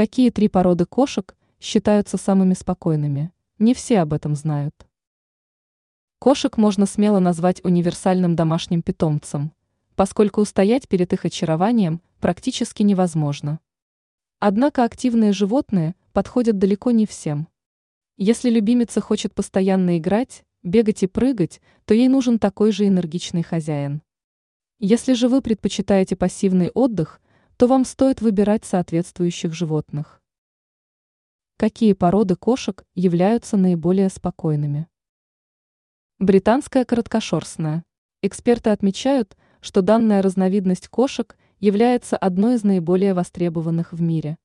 Какие три породы кошек считаются самыми спокойными? Не все об этом знают. Кошек можно смело назвать универсальным домашним питомцем, поскольку устоять перед их очарованием практически невозможно. Однако активные животные подходят далеко не всем. Если любимица хочет постоянно играть, бегать и прыгать, то ей нужен такой же энергичный хозяин. Если же вы предпочитаете пассивный отдых, то вам стоит выбирать соответствующих животных. Какие породы кошек являются наиболее спокойными? Британская короткошерстная. Эксперты отмечают, что данная разновидность кошек является одной из наиболее востребованных в мире.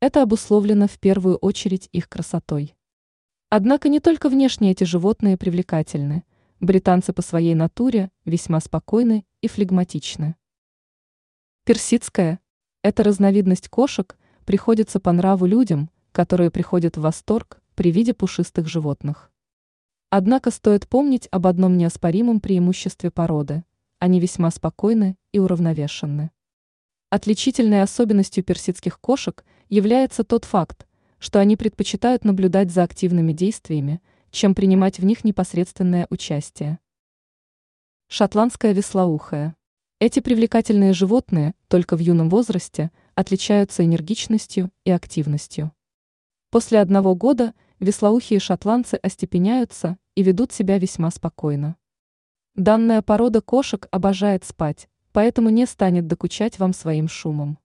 Это обусловлено в первую очередь их красотой. Однако не только внешне эти животные привлекательны. Британцы по своей натуре весьма спокойны и флегматичны. Персидская – это разновидность кошек, приходится по нраву людям, которые приходят в восторг при виде пушистых животных. Однако стоит помнить об одном неоспоримом преимуществе породы – они весьма спокойны и уравновешенны. Отличительной особенностью персидских кошек является тот факт, что они предпочитают наблюдать за активными действиями, чем принимать в них непосредственное участие. Шотландская веслоухая. Эти привлекательные животные только в юном возрасте отличаются энергичностью и активностью. После одного года веслоухие шотландцы остепеняются и ведут себя весьма спокойно. Данная порода кошек обожает спать, поэтому не станет докучать вам своим шумом.